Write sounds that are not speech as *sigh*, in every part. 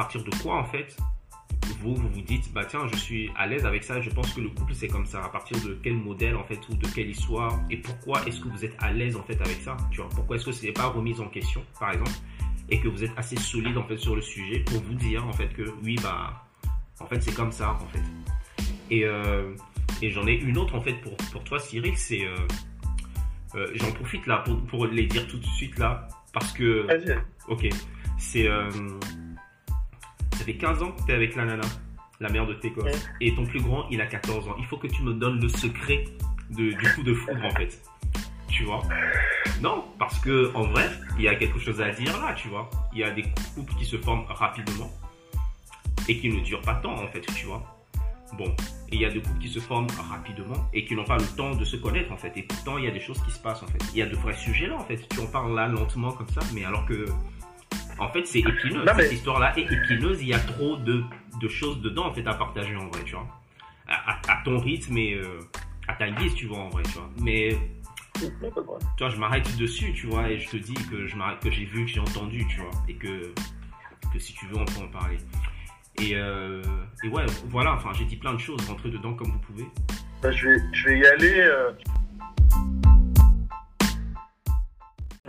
partir de quoi, en fait, vous, vous vous dites, bah tiens, je suis à l'aise avec ça, je pense que le couple c'est comme ça. À partir de quel modèle en fait ou de quelle histoire et pourquoi est-ce que vous êtes à l'aise en fait avec ça Tu vois, pourquoi est-ce que ce n'est pas remis en question, par exemple, et que vous êtes assez solide en fait sur le sujet pour vous dire en fait que oui bah en fait c'est comme ça en fait. Et, euh, et j'en ai une autre en fait pour, pour toi Cyril, c'est euh, euh, j'en profite là pour, pour les dire tout de suite là parce que ok c'est ça fait 15 ans que tu es avec la nana, la mère de tes gosses, Ouais. et ton plus grand, il a 14 ans. Il faut que tu me donnes le secret de, du coup de foudre, en fait. Tu vois? Non, parce que en vrai, il y a quelque chose à dire là, tu vois. Il y a des couples qui se forment rapidement et qui ne durent pas tant, en fait, tu vois. Bon, il y a des couples qui se forment rapidement et qui n'ont pas le temps de se connaître, en fait. Et pourtant, il y a des choses qui se passent, en fait. Il y a de vrais sujets là, en fait. Tu en parles là lentement comme ça, mais alors que en fait, c'est épineux. Non, mais- Cette histoire-là est épineuse. Il y a trop de, de choses dedans, en fait, à partager, en vrai, tu vois. À, à- à ton rythme et euh, à ta guise, tu vois, en vrai, tu vois. Mais, tu vois, je m'arrête dessus, tu vois, et je te dis que je m'arrête, que j'ai vu, que j'ai entendu, tu vois, et que, que si tu veux, on peut en parler. Et, euh, et ouais, voilà, enfin, j'ai dit plein de choses, rentrez dedans comme vous pouvez. Bah, je, vais, je vais y aller. euh.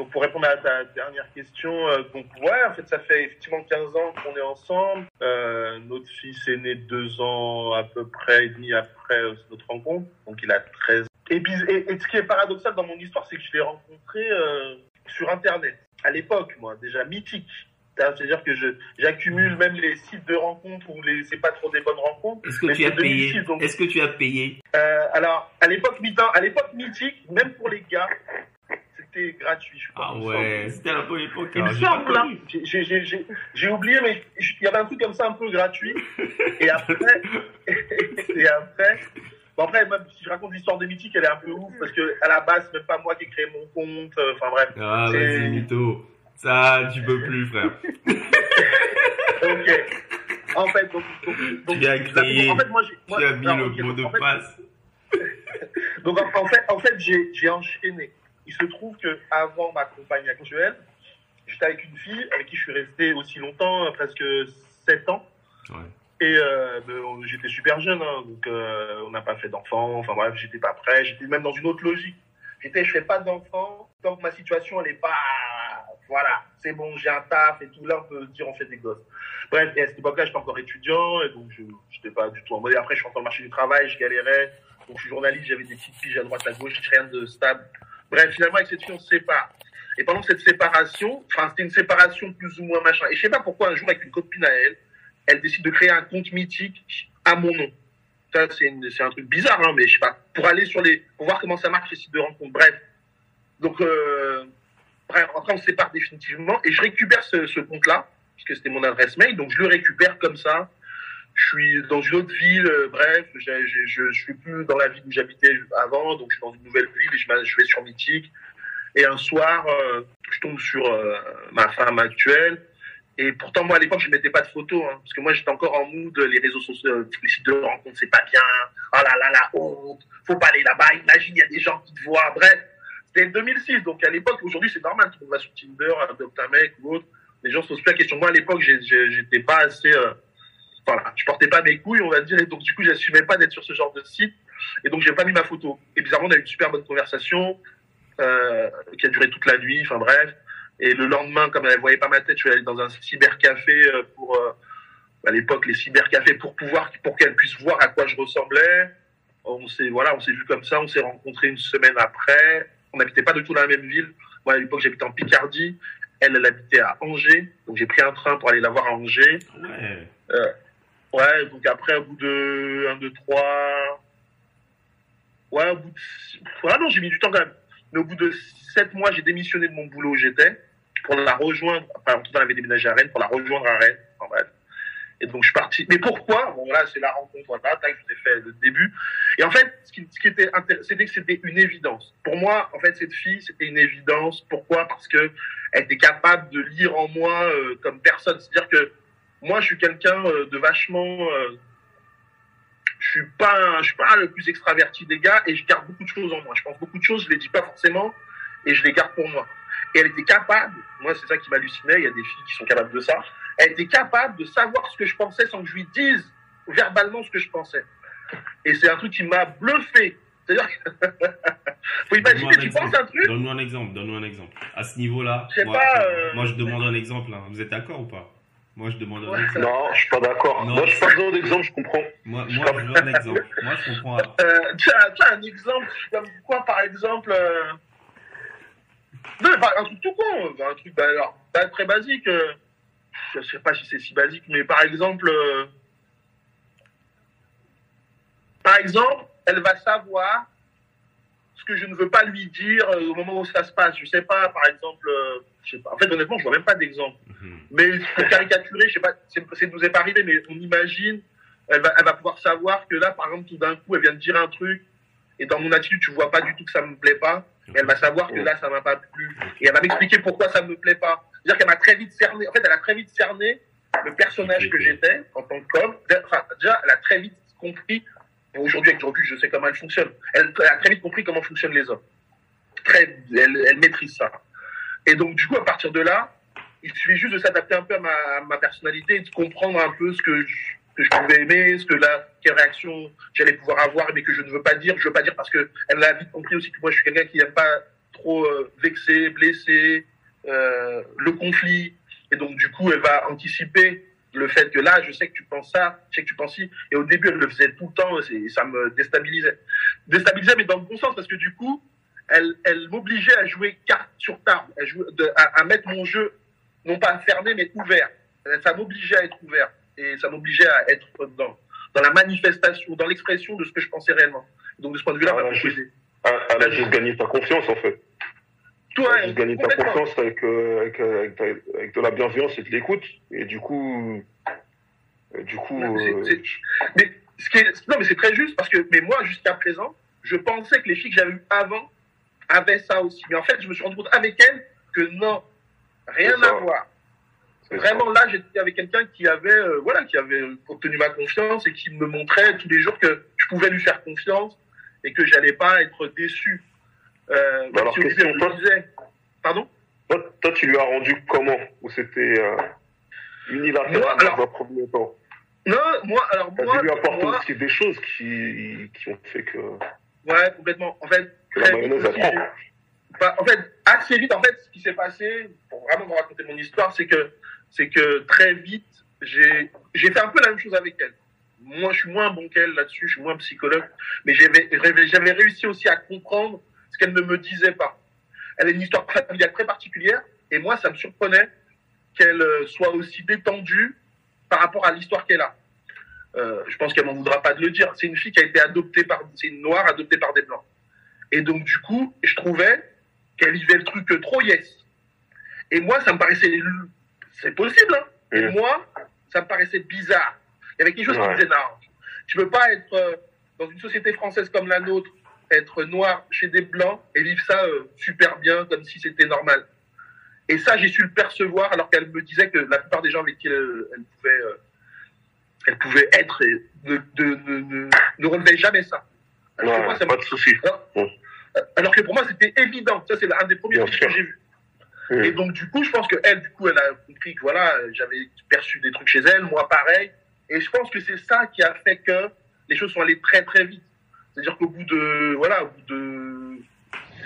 Donc, pour répondre à ta dernière question, euh, donc, ouais, en fait, ça fait effectivement 15 ans qu'on est ensemble. Euh, notre fils est né deux ans à peu près et demi après euh, notre rencontre. Donc, il a 13 et, bis- et, et ce qui est paradoxal dans mon histoire, c'est que je l'ai rencontré sur Internet. À l'époque, moi, déjà mythique. C'est-à-dire que j'accumule même les sites de rencontres où c'est pas trop des bonnes rencontres. Est-ce que tu as c'est 2006, payé? Est-ce que tu as payé? Alors, à l'époque mythique, même pour les gars, c'était gratuit, je pense. Ah me ouais, c'était la bonne époque. Il me semble. J'ai- j'ai- j'ai- j'ai- J'ai oublié, mais il y avait un truc comme ça un peu gratuit. Et après, *laughs* et après, bon après, même si je raconte l'histoire de Mythique, elle est un peu ouf parce que à la base, c'est même pas moi qui ai créé mon compte. euh, Enfin bref. Ah, C'est- vas-y, mytho. Ça, tu peux plus, frère. *laughs* Ok. En fait, donc, donc, donc Tu as créé, en fait, moi, j'ai- moi- tu as mis non, le mot de en fait, passe. *laughs* Donc en, fait, en fait j'ai j'ai enchaîné. Il se trouve que avant ma compagne actuelle, j'étais avec une fille avec qui je suis resté aussi longtemps, euh, presque 7 ans. Ouais. Et euh, ben, j'étais super jeune, hein, donc euh, on n'a pas fait d'enfants. Enfin bref, j'étais pas prêt. J'étais même dans une autre logique. J'étais, je fais pas d'enfants tant que ma situation elle est pas, voilà, c'est bon, j'ai un taf et tout. Là, on peut dire on fait des gosses. Bref, et à cette époque-là, j'étais encore étudiant et donc je j'étais pas du tout en mode. Après, je suis encore le marché du travail, je galérais. Donc je suis journaliste, j'avais des petites piges à droite, à gauche, rien de stable. Bref, finalement, avec cette fille, on se sépare. Et pendant cette séparation, enfin, c'était une séparation plus ou moins machin. Et je sais pas pourquoi, un jour, avec une copine à elle, elle décide de créer un compte mythique à mon nom. Ça, c'est un truc bizarre, hein, mais je sais pas. Pour aller sur les, pour voir comment ça marche les sites de rencontres. Bref. Donc, euh, bref, après, on se sépare définitivement et je récupère ce, ce compte-là, puisque c'était mon adresse mail. Donc, je le récupère comme ça. Je suis dans une autre ville, euh, bref, je, je suis plus dans la ville où j'habitais avant, donc je suis dans une nouvelle ville et je, vais sur Mythique. Et un soir, euh, je tombe sur euh, ma femme actuelle. Et pourtant, moi, à l'époque, je mettais pas de photos, hein, parce que moi, j'étais encore en mood, les réseaux sociaux, les sites de rencontres, c'est pas bien. Oh là là, la honte. Faut pas aller là-bas. Imagine, il y a des gens qui te voient. Bref, c'était 2006. Donc, à l'époque, aujourd'hui, c'est normal. Tout le monde va sur Tinder, adopte un mec ou autre. Les gens se posent plus la question. Moi, à l'époque, j'étais pas assez, voilà, je portais pas mes couilles, on va dire. Et donc, du coup, j'assumais pas d'être sur ce genre de site. Et donc, j'ai pas mis ma photo. Et bizarrement, on a eu une super bonne conversation, euh, qui a duré toute la nuit. Enfin, bref. Et le lendemain, comme elle voyait pas ma tête, je suis allé dans un cybercafé euh, pour, euh, à l'époque, les cybercafés pour pouvoir, pour qu'elle puisse voir à quoi je ressemblais. On s'est, voilà, on s'est vu comme ça, on s'est rencontrés une semaine après. On n'habitait pas du tout dans la même ville. Moi, à l'époque, j'habitais en Picardie. Elle, elle habitait à Angers. Donc, j'ai pris un train pour aller la voir à Angers. Ouais. Ouais, donc après, au bout de 1, 2, 3. Ouais, au bout de. Non, j'ai mis du temps quand même. Mais au bout de 7 mois, j'ai démissionné de mon boulot où j'étais pour la rejoindre. Enfin, en tout cas, on avait déménagé à Rennes, pour la rejoindre à Rennes. Enfin, bref. Et donc, je suis parti. Mais pourquoi? Bon, là, c'est la rencontre, voilà, tac, je vous ai fait le début. Et en fait, ce qui, ce qui était intéressant, c'était que c'était une évidence. Pour moi, en fait, cette fille, c'était une évidence. Pourquoi? Parce que elle était capable de lire en moi euh, comme personne. C'est-à-dire que moi, je suis quelqu'un euh, de vachement. euh, je suis pas, je suis pas le plus extraverti des gars et je garde beaucoup de choses en moi. Je pense beaucoup de choses, je les dis pas forcément et je les garde pour moi. Et elle était capable. Moi, c'est ça qui m'hallucinait. Il y a des filles qui sont capables de ça. elle était capable de savoir ce que je pensais sans que je lui dise verbalement ce que je pensais. Et c'est un truc qui m'a bluffé. C'est-à-dire *laughs* faut imaginer, tu penses un truc. Donne-nous un exemple, donne-nous un exemple. À ce niveau-là, moi, pas, euh, moi, je demande un exemple. Hein. Vous êtes d'accord ou pas? Moi, je demande un exemple. Non, je suis pas d'accord. Moi, je suis pas besoin d'exemple, je comprends. Moi, moi je veux un exemple. Moi, je comprends. Euh, tu, as, tu as un exemple comme quoi, par exemple euh... Non, un truc tout con, un truc bah, alors, pas très basique. Euh... Je sais pas si c'est si basique, mais par exemple, euh... par exemple, elle va savoir ce que je ne veux pas lui dire euh, au moment où ça se passe. Je sais pas, par exemple, euh, je sais pas. En fait, honnêtement, je vois même pas d'exemple. Mhm. Mais pour caricaturer, je sais pas, c'est, c'est nous est pas arrivé, mais on imagine, elle va, elle va pouvoir savoir que là, par exemple, tout d'un coup, elle vient de dire un truc, et dans mon attitude, tu vois pas du tout que ça me plaît pas. Et elle va savoir que là, ça m'a pas plu. Et elle va m'expliquer pourquoi ça me plaît pas. C'est-à-dire qu'elle m'a très vite cerné, en fait, elle a très vite cerné le personnage que j'étais en tant qu'homme. Enfin, déjà, elle a très vite compris Aujourd'hui, avec du recul, je sais comment elle fonctionne. Elle, a très vite compris comment fonctionnent les hommes. Très, elle, maîtrise ça. Et donc, du coup, à partir de là, il suffit juste de s'adapter un peu à ma, personnalité et de comprendre un peu ce que je, que je pouvais aimer, ce que là, quelle réaction j'allais pouvoir avoir, mais que je ne veux pas dire. Je veux pas dire parce que elle a vite compris aussi que moi, je suis quelqu'un qui n'aime pas trop euh, vexer, blesser, euh, le conflit. Et donc, du coup, elle va anticiper le fait que là, je sais que tu penses ça, je sais que tu penses ci. Et au début, elle le faisait tout le temps, et ça me déstabilisait. Déstabilisait, mais dans le bon sens, parce que du coup, elle, elle m'obligeait à jouer carte sur table, à, jouer, de, à, à, mettre mon jeu, non pas fermé, mais ouvert. Ça m'obligeait à être ouvert, et ça m'obligeait à être dans, dans la manifestation, dans l'expression de ce que je pensais réellement. Donc, de ce point de vue-là, elle, a juste, elle a juste gagné ta confiance, en fait. Toi, tu as gagné ta confiance avec, euh, avec, avec, avec, de la bienveillance et de l'écoute. Et du coup, euh, du coup. Euh... C est, c est, mais ce qui est, non, mais c'est très juste parce que, mais moi, jusqu'à présent, je pensais que les filles que j'avais eues avant avaient ça aussi. Mais en fait, je me suis rendu compte avec elles que non, rien à voir. Vraiment, là, j'étais avec quelqu'un qui avait, euh, voilà, qui avait obtenu ma confiance et qui me montrait tous les jours que je pouvais lui faire confiance et que j'allais pas être déçu. Euh, bah alors, si question, toi. Pardon toi, toi, tu lui as rendu comment Ou c'était euh, unilatéral moi, alors, dans un premier temps Non, moi, alors moi... dû lui apporter moi, aussi des choses qui, qui ont fait que... Ouais, complètement. En fait, la mayonnaise aussi, bah, en fait, assez vite, en fait, ce qui s'est passé, pour vraiment vous raconter mon histoire, c'est que, c'est que très vite, j'ai, j'ai fait un peu la même chose avec elle. Moi, je suis moins bon qu'elle là-dessus, je suis moins psychologue, mais j'avais, j'avais réussi aussi à comprendre qu'elle ne me disait pas. Elle a une histoire familiale très particulière, et moi, ça me surprenait qu'elle soit aussi détendue par rapport à l'histoire qu'elle a. Euh, je pense qu'elle m'en voudra pas de le dire. C'est une fille qui a été adoptée par, c'est une noire adoptée par des blancs. Et donc, du coup, je trouvais qu'elle vivait le truc trop yes. Et moi, ça me paraissait, c'est possible, hein. Et moi, ça me paraissait bizarre. Il y avait quelque chose qui me disait, non, tu peux pas être euh, dans une société française comme la nôtre, être noir chez des blancs et vivre ça euh, super bien, comme si c'était normal. Et ça, j'ai su le percevoir alors qu'elle me disait que la plupart des gens avec qui elle, elle pouvait, euh, elle pouvait être et ne, de, ne, ne, ne relevaient jamais ça. Alors que moi, ça pas me- de souci. alors, Mmh. alors que pour moi, c'était évident. Ça, c'est un des premiers trucs que j'ai vu. Mmh. Et donc, du coup, je pense que elle, du coup, elle a compris que voilà, j'avais perçu des trucs chez elle, moi pareil. Et je pense que c'est ça qui a fait que les choses sont allées très très vite. C'est-à-dire qu'au bout de voilà, au bout de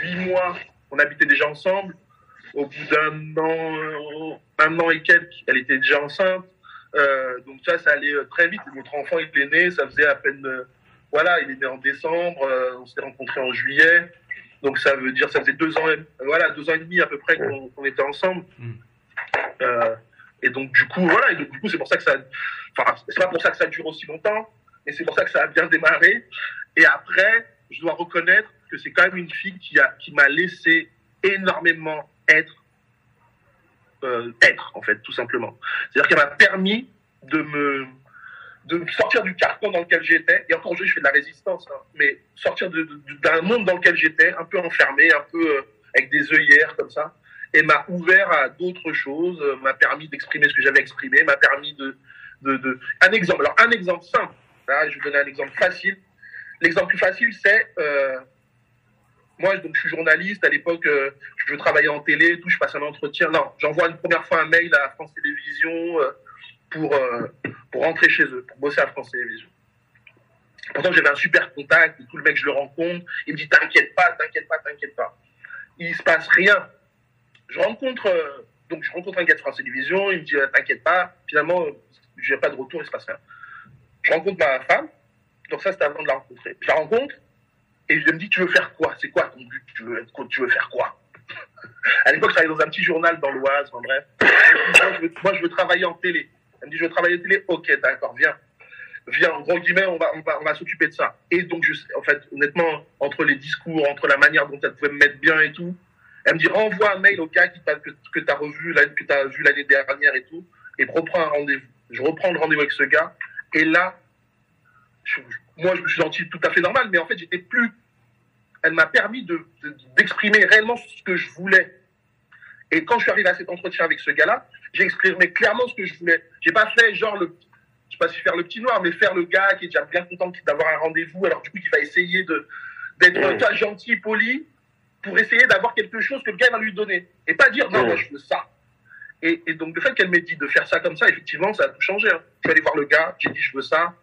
huit mois, on habitait déjà ensemble. Au bout d'un an, un an et quelques, elle était déjà enceinte. Euh, donc ça, ça allait euh, très vite. Notre enfant, il est né, ça faisait à peine, euh, voilà, il est né en décembre. euh, on s'est rencontrés en juillet. Donc ça veut dire, ça faisait deux ans, et, voilà, deux ans et demi à peu près qu'on était ensemble. Mm. Et donc du coup, voilà, et donc, du coup, c'est pour ça que ça, enfin, c'est pas pour ça que ça dure aussi longtemps, mais c'est pour ça que ça a bien démarré. Et après, je dois reconnaître que c'est quand même une fille qui a, qui m'a laissé énormément être, euh, être en fait, tout simplement. C'est-à-dire qu'elle m'a permis de me, de sortir du carcan dans lequel j'étais. Et encore aujourd'hui, je fais de la résistance, hein, mais sortir d'un monde dans lequel j'étais, un peu enfermé, un peu euh, avec des œillères comme ça, et m'a ouvert à d'autres choses, euh, m'a permis d'exprimer ce que j'avais exprimé, m'a permis de, de, de, un exemple. Alors un exemple simple. Là, je vais vous donner un exemple facile. L'exemple plus facile, c'est euh, moi, donc, je suis journaliste. À l'époque, euh, je travaillais en télé, tout. Je passe un entretien. Non, j'envoie une première fois un mail à France Télévisions. euh, pour, pour rentrer chez eux, pour bosser à France Télévisions. Pourtant, j'avais un super contact, tout le mec, je le rencontre, il me dit T'inquiète pas, t'inquiète pas, t'inquiète pas. Il se passe rien. Je rencontre, donc je rencontre un gars de France Télévisions, il me dit T'inquiète pas. Finalement, je n'ai pas de retour, il se passe rien. Je rencontre ma femme, donc ça, c'était avant de la rencontrer. Je la rencontre, et je me dis Tu veux faire quoi? C'est quoi ton but? Tu veux, tu veux faire quoi? À l'époque, je travaillais dans un petit journal dans l'Oise, en bref. Moi je, veux, travailler en télé. Elle me dit, je veux travailler en télé? Ok, d'accord, viens. Viens, en gros guillemets, on va, on va, on va s'occuper de ça. Et donc, en fait, honnêtement, entre les discours, entre la manière dont elle pouvait me mettre bien et tout, elle me dit, renvoie un mail au gars qui que, que tu as revu, que tu as vu l'année dernière et tout, et reprends un rendez-vous. Je reprends le rendez-vous avec ce gars. Et là, moi, je me suis senti tout à fait normal, mais en fait, j'étais plus. Elle m'a permis de, d'exprimer réellement ce que je voulais. Et quand je suis arrivé à cet entretien avec ce gars-là, j'ai exprimé clairement ce que je voulais. J'ai pas fait genre le, je sais pas si faire le petit noir, mais faire le gars qui est déjà bien content d'avoir un rendez-vous, alors du coup, il va essayer de, d'être mmh. gentil, poli, pour essayer d'avoir quelque chose que le gars va lui donner. Et pas dire, non, mmh. moi, je veux ça. Et, et donc, le fait qu'elle m'ait dit de faire ça comme ça, effectivement, ça a tout changé. Hein. Je suis allé voir le gars, j'ai dit, je veux ça.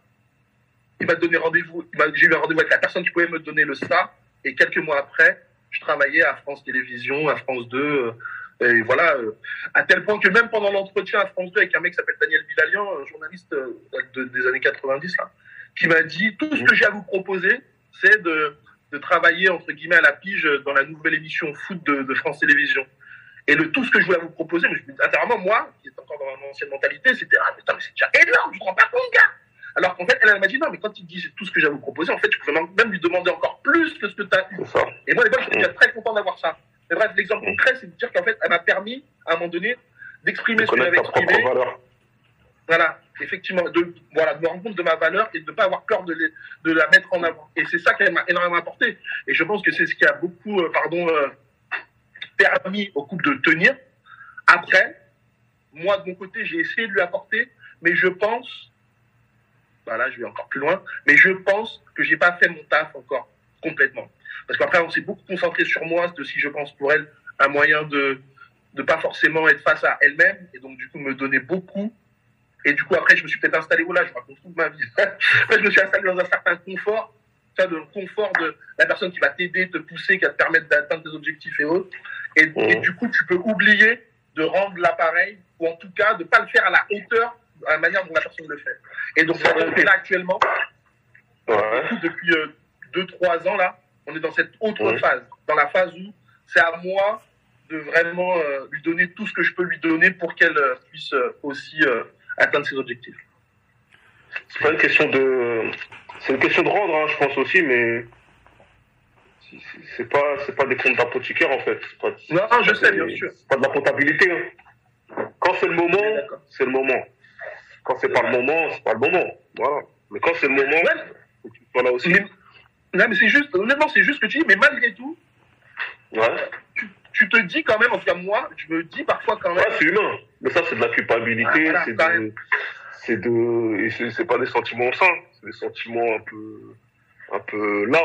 Il m'a donné rendez-vous, j'ai eu un rendez-vous avec la personne qui pouvait me donner le ça. Et quelques mois après, je travaillais à France Télévisions, à France 2, et voilà, euh, à tel point que même pendant l'entretien à France 2 avec un mec qui s'appelle Daniel Bilalian, un journaliste euh, des années 90, là, qui m'a dit tout ce que j'ai à vous proposer, c'est de, de, travailler entre guillemets à la pige dans la nouvelle émission foot de, de France Télévisions. Et le tout ce que je voulais vous proposer, mais je intérieurement, moi, qui est encore dans mon ancienne mentalité, c'était ah putain, mais c'est déjà énorme, je ne rends pas compte, gars. Alors qu'en fait, elle, m'a dit non, mais quand il dit tout ce que j'ai à vous proposer, en fait, je pouvais même lui demander encore plus que ce que tu as eu. Et moi, à l'époque, j'étais déjà très content d'avoir ça. Mais bref, l'exemple concret, c'est de dire qu'en fait, elle m'a permis, à un moment donné, d'exprimer ce que j'avais exprimé. Voilà, effectivement, de, voilà, de me rendre compte de ma valeur et de ne pas avoir peur de, de la mettre en avant. Et c'est ça qu'elle m'a énormément apporté. Et je pense que c'est ce qui a beaucoup, euh, pardon, euh, permis au couple de tenir. Après, moi, de mon côté, j'ai essayé de lui apporter, mais je pense, voilà, je vais encore plus loin, mais je pense que j'ai pas fait mon taf encore complètement. Parce qu'après, on s'est beaucoup concentré sur moi, de si je pense pour elle un moyen de ne pas forcément être face à elle-même, et donc du coup me donner beaucoup. Et du coup, après, je me suis peut-être installé, voilà, je raconte toute ma vie. *laughs* après, je me suis installé dans un certain confort, ça, de confort de la personne qui va t'aider, te pousser, qui va te permettre d'atteindre tes objectifs et autres. Et, et, du coup, tu peux oublier de rendre l'appareil, ou en tout cas, de ne pas le faire à la hauteur, à la manière dont la personne le fait. Et donc, ça là actuellement, ouais. depuis 2-3 euh, ans, là, on est dans cette autre phase, dans la phase où c'est à moi de vraiment euh, lui donner tout ce que je peux lui donner pour qu'elle euh, puisse aussi atteindre ses objectifs. C'est pas une question de, c'est une question de rendre, hein, je pense aussi, mais c'est pas, c'est pas des comptes d'apothicaire en fait. Pas, non, je sais, bien sûr. C'est pas de la comptabilité. Hein. Quand c'est le moment, c'est le moment. Quand c'est pas le moment, c'est pas le moment. Voilà. Mais quand c'est le moment, faut que tu sois là aussi. Non, mais c'est juste, honnêtement, c'est juste ce que tu dis, mais malgré tout, tu, tu, te dis quand même, en tout cas, moi, je me dis parfois quand même. Ouais, c'est humain. Mais ça, c'est de la culpabilité, c'est de. C'est de. Et c'est pas des sentiments sains, c'est des sentiments un peu. un peu là.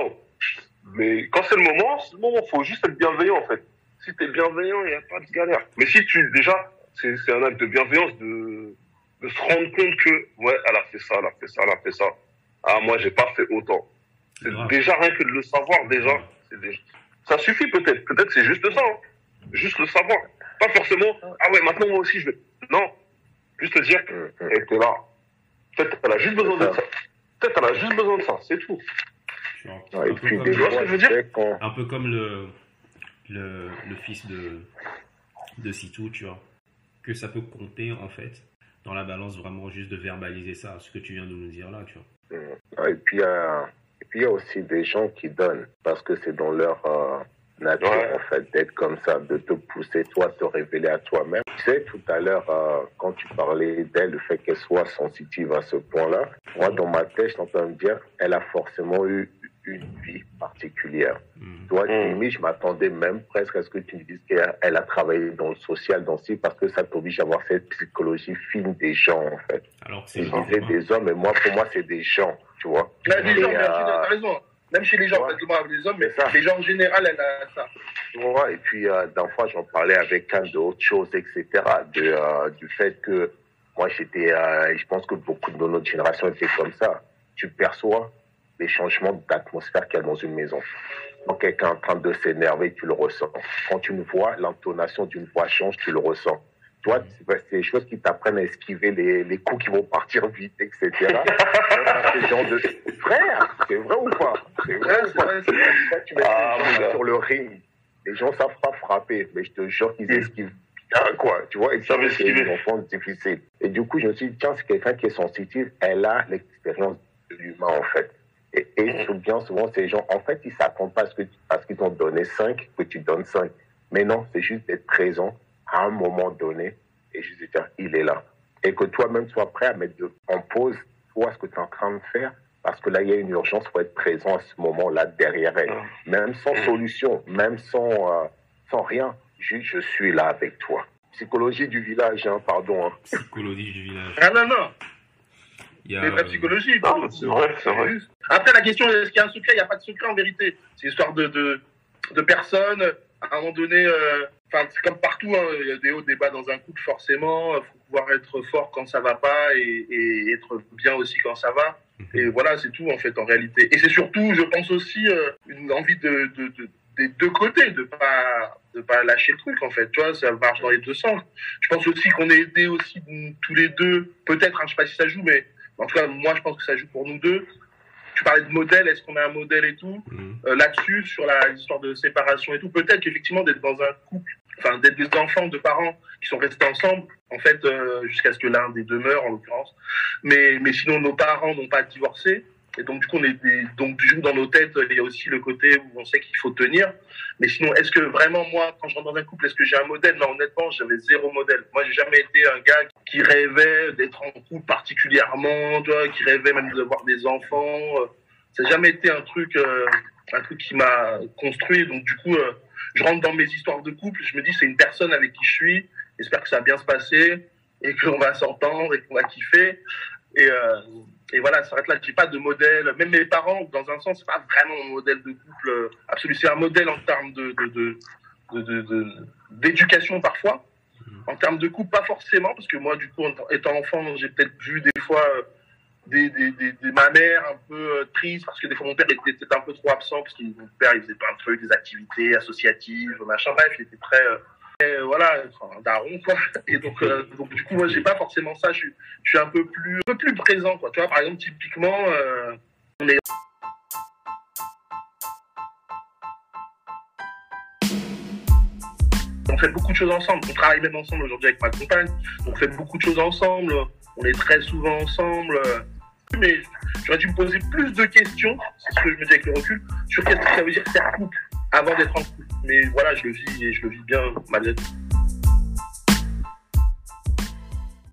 Mais quand c'est le moment, c'est le moment, faut juste être bienveillant, en fait. Si t'es bienveillant, il n'y a pas de galère. Mais si tu, déjà, c'est un acte de bienveillance de, de se rendre compte que, ouais, elle a fait ça, elle a fait ça, elle a fait ça. Ah, moi, j'ai pas fait autant Déjà, rien que de le savoir, déjà, ça suffit peut-être. Peut-être c'est juste ça. Hein. Juste le savoir. Pas forcément, ah ouais, maintenant moi aussi je vais. Non. Juste te dire qu'elle était là. Peut-être qu'elle a juste besoin de ça. Peut-être qu'elle a juste besoin de ça, c'est tout. un, peu comme, le, le, le fils de, de Sitou, tu vois. Que ça peut compter, en fait, dans la balance vraiment juste de verbaliser ça, ce que tu viens de nous dire là, tu vois. et puis, euh, et puis il y a aussi des gens qui donnent parce que c'est dans leur euh, nature en fait d'être comme ça, de te pousser toi, te révéler à toi-même. Tu sais, tout à l'heure euh, quand tu parlais d'elle, le fait qu'elle soit sensitive à ce point-là, moi dans ma tête, je me dire, elle a forcément eu une vie particulière. Mm. Toi, mmh. je m'attendais même presque à ce que tu me dises qu'elle a travaillé dans le social, dans ci, parce que ça t'oblige à avoir cette psychologie fine des gens, en fait. Alors, je disais des hommes, mais moi, pour moi, c'est des gens, tu vois. Mais des gens, euh... raison. Même chez les gens, ouais. les hommes, mais ça. les gens en général, elle a ça. Tu vois, et puis, euh, d'un fois, j'en parlais avec un de autre chose, etc., de, euh, du fait que moi, j'étais, euh, je pense que beaucoup de notre génération étaient comme ça. Tu perçois les changements d'atmosphère qu'il y a dans une maison. Quand quelqu'un est en train de s'énerver, tu le ressens. Quand une voix, l'intonation d'une voix change, tu le ressens. Toi, c'est des choses qui t'apprennent à esquiver les, les coups qui vont partir vite, etc. *laughs* c'est genre de frère, c'est vrai ou pas? C'est vrai ou pas? Tu mets ah, sur le ring, les gens savent pas frapper, mais je te jure qu'ils esquivent quoi, tu vois, ça c'est une enfance difficile. Et du coup, je me suis dit, tiens, c'est quelqu'un qui est sensitif, elle a l'expérience de l'humain, en fait. Et, et bien souvent, ces gens, en fait, ils s'attendent pas à ce que, parce qu'ils t'ont donné 5, que tu donnes 5. Mais non, c'est juste d'être présent à un moment donné et juste dire, il est là. Et que toi-même sois prêt à mettre en pause, toi, ce que tu es en train de faire, parce que là, il y a une urgence pour être présent à ce moment-là derrière elle. Même sans solution, même sans, euh, sans rien Juste, je suis là avec toi. Psychologie du village, hein, pardon. Hein. Psychologie du village. Ah non, non. Il y a... la psychologie. Ah, c'est vrai, c'est vrai. Après, la question, est-ce qu'il y a un secret? Il n'y a pas de secret en vérité. C'est histoire de, de, de, personnes. À un moment donné, euh, enfin, c'est comme partout, hein, il y a des hauts, des bas dans un couple, forcément. Il faut pouvoir être fort quand ça va pas et, et être bien aussi quand ça va. Et voilà, c'est tout en fait en réalité. Et c'est surtout, je pense aussi, euh, une envie de, de, de, des deux côtés, de pas de pas lâcher le truc en fait. Tu vois, ça marche dans les deux sens. Je pense aussi qu'on est aidés aussi tous les deux. Peut-être, hein, je sais pas si ça joue, mais en tout cas, moi, je pense que ça joue pour nous deux. Tu parlais de modèle, est-ce qu'on a un modèle et tout mm. euh, là-dessus sur la l'histoire de séparation et tout. Peut-être qu'effectivement d'être dans un couple, enfin d'être des enfants de parents qui sont restés ensemble, en fait, euh, jusqu'à ce que l'un des deux meure en l'occurrence. Mais mais sinon nos parents n'ont pas divorcé. Et donc, du coup, on est donc, du coup, dans nos têtes, il y a aussi le côté où on sait qu'il faut tenir. Mais sinon, est-ce que vraiment, moi, quand je rentre dans un couple, est-ce que j'ai un modèle? Non, honnêtement, j'avais zéro modèle. Moi, j'ai jamais été un gars qui rêvait d'être en couple particulièrement, tu vois, qui rêvait même d'avoir des enfants. Ça n'a jamais été un truc, euh, un truc qui m'a construit. Donc, du coup, euh, je rentre dans mes histoires de couple, je me dis, c'est une personne avec qui je suis. J'espère que ça va bien se passer et qu'on va s'entendre et qu'on va kiffer. Et, euh, et voilà, ça arrête là. J'ai pas de modèle. Même mes parents, dans un sens, c'est pas vraiment un modèle de couple euh, absolu. C'est un modèle en termes de, d'éducation parfois. En termes de couple, pas forcément, parce que moi, du coup, étant enfant, j'ai peut-être vu des fois euh, des, des, des, ma mère un peu euh, triste parce que des fois mon père était, un peu trop absent parce que mon père il faisait plein de trucs, des activités associatives, machin. Bref, il était très et voilà, un daron, quoi. Et donc, euh, donc du coup, moi, j'ai pas forcément ça. Je suis, je suis un peu plus, un peu plus présent, quoi. Tu vois, par exemple, typiquement, euh, on est on fait beaucoup de choses ensemble. On travaille même ensemble aujourd'hui avec ma compagne. On fait beaucoup de choses ensemble. On est très souvent ensemble. Mais j'aurais dû me poser plus de questions, c'est ce que je me dis avec le recul, sur qu'est-ce que ça veut dire faire couple avant d'être en couple mais voilà, je le vis et je le vis bien malgré tout.